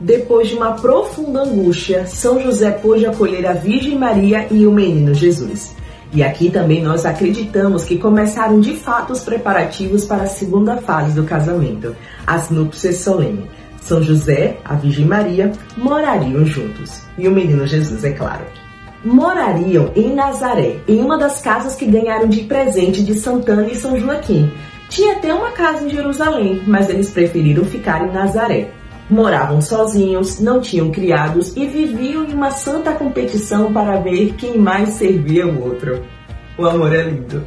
Depois de uma profunda angústia, São José pôde acolher a Virgem Maria e o menino Jesus. E aqui também nós acreditamos que começaram de fato os preparativos para a segunda fase do casamento, as núpcias solenes. São José, a Virgem Maria, morariam juntos. E o menino Jesus, é claro. Morariam em Nazaré, em uma das casas que ganharam de presente de Santana e São Joaquim. Tinha até uma casa em Jerusalém, mas eles preferiram ficar em Nazaré. Moravam sozinhos, não tinham criados e viviam em uma santa competição para ver quem mais servia o outro. O amor é lindo.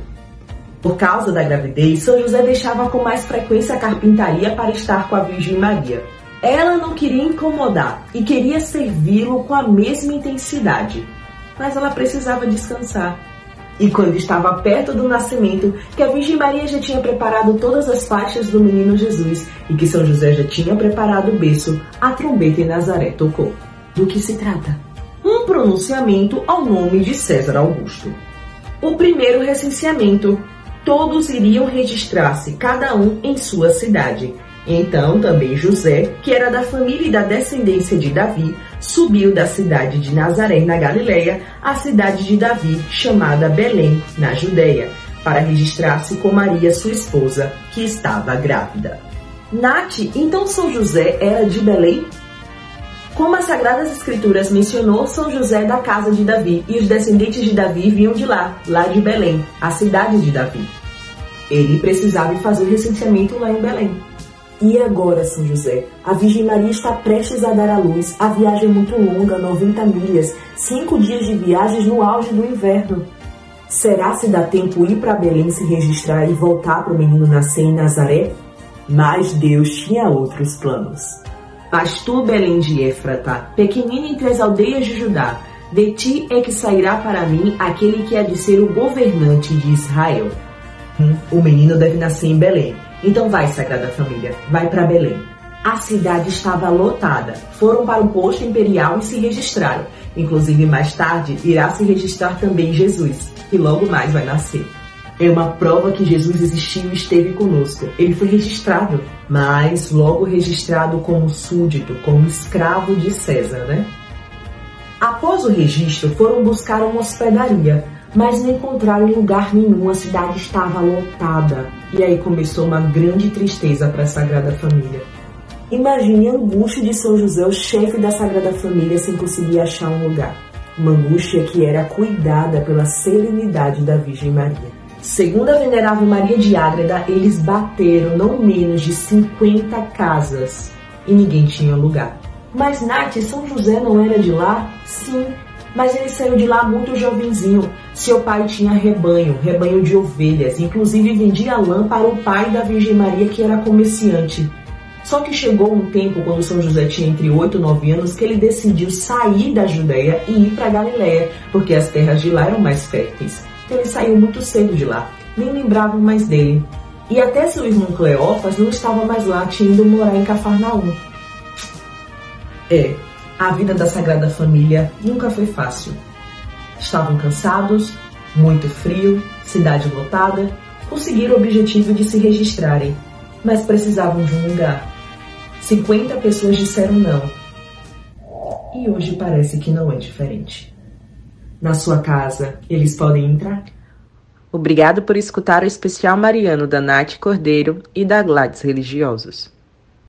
Por causa da gravidez, São José deixava com mais frequência a carpintaria para estar com a Virgem Maria. Ela não queria incomodar e queria servi-lo com a mesma intensidade, mas ela precisava descansar. E quando estava perto do nascimento, que a Virgem Maria já tinha preparado todas as faixas do menino Jesus e que São José já tinha preparado o berço, a trombeta em Nazaré tocou. Do que se trata? Um pronunciamento ao nome de César Augusto. O primeiro recenseamento. Todos iriam registrar-se, cada um em sua cidade. Então também José, que era da família e da descendência de Davi, subiu da cidade de Nazaré, na Galileia, à cidade de Davi, chamada Belém, na Judéia, para registrar-se com Maria, sua esposa, que estava grávida. Nath, então São José era de Belém? Como as Sagradas Escrituras mencionou, São José é da casa de Davi e os descendentes de Davi vinham de lá, lá de Belém, a cidade de Davi. Ele precisava fazer o recenseamento lá em Belém. E agora, São José? A Virgem Maria está prestes a dar à luz. A viagem é muito longa, 90 milhas, cinco dias de viagens no auge do inverno. Será se dá tempo ir para Belém se registrar e voltar para o menino nascer em Nazaré? Mas Deus tinha outros planos. Mas tu, Belém de Éfrata, pequenina entre as aldeias de Judá, de ti é que sairá para mim aquele que há de ser o governante de Israel. Hum, o menino deve nascer em Belém então vai, Sagrada Família, vai para Belém. A cidade estava lotada. Foram para o posto imperial e se registraram. Inclusive, mais tarde, irá se registrar também Jesus, que logo mais vai nascer. É uma prova que Jesus existiu e esteve conosco. Ele foi registrado, mas logo registrado como súdito, como escravo de César, né? Após o registro, foram buscar uma hospedaria, mas não encontraram lugar nenhum, a cidade estava lotada. E aí começou uma grande tristeza para a Sagrada Família. Imagine a angústia de São José, o chefe da Sagrada Família, sem conseguir achar um lugar. Uma angústia que era cuidada pela serenidade da Virgem Maria. Segundo a Venerável Maria de Ágreda, eles bateram não menos de 50 casas e ninguém tinha lugar. Mas Nath, São José não era de lá? Sim, mas ele saiu de lá muito jovenzinho. Seu pai tinha rebanho, rebanho de ovelhas, inclusive vendia lã para o pai da Virgem Maria, que era comerciante. Só que chegou um tempo, quando São José tinha entre 8 e 9 anos, que ele decidiu sair da Judéia e ir para Galiléia, porque as terras de lá eram mais férteis. Então ele saiu muito cedo de lá, nem lembravam mais dele. E até seu irmão Cleófas não estava mais lá, tinha ido morar em Cafarnaum. É, a vida da Sagrada Família nunca foi fácil. Estavam cansados, muito frio, cidade lotada, conseguiram o objetivo de se registrarem, mas precisavam de um lugar. 50 pessoas disseram não. E hoje parece que não é diferente. Na sua casa, eles podem entrar? Obrigado por escutar o especial Mariano da Nath Cordeiro e da Gladys Religiosos.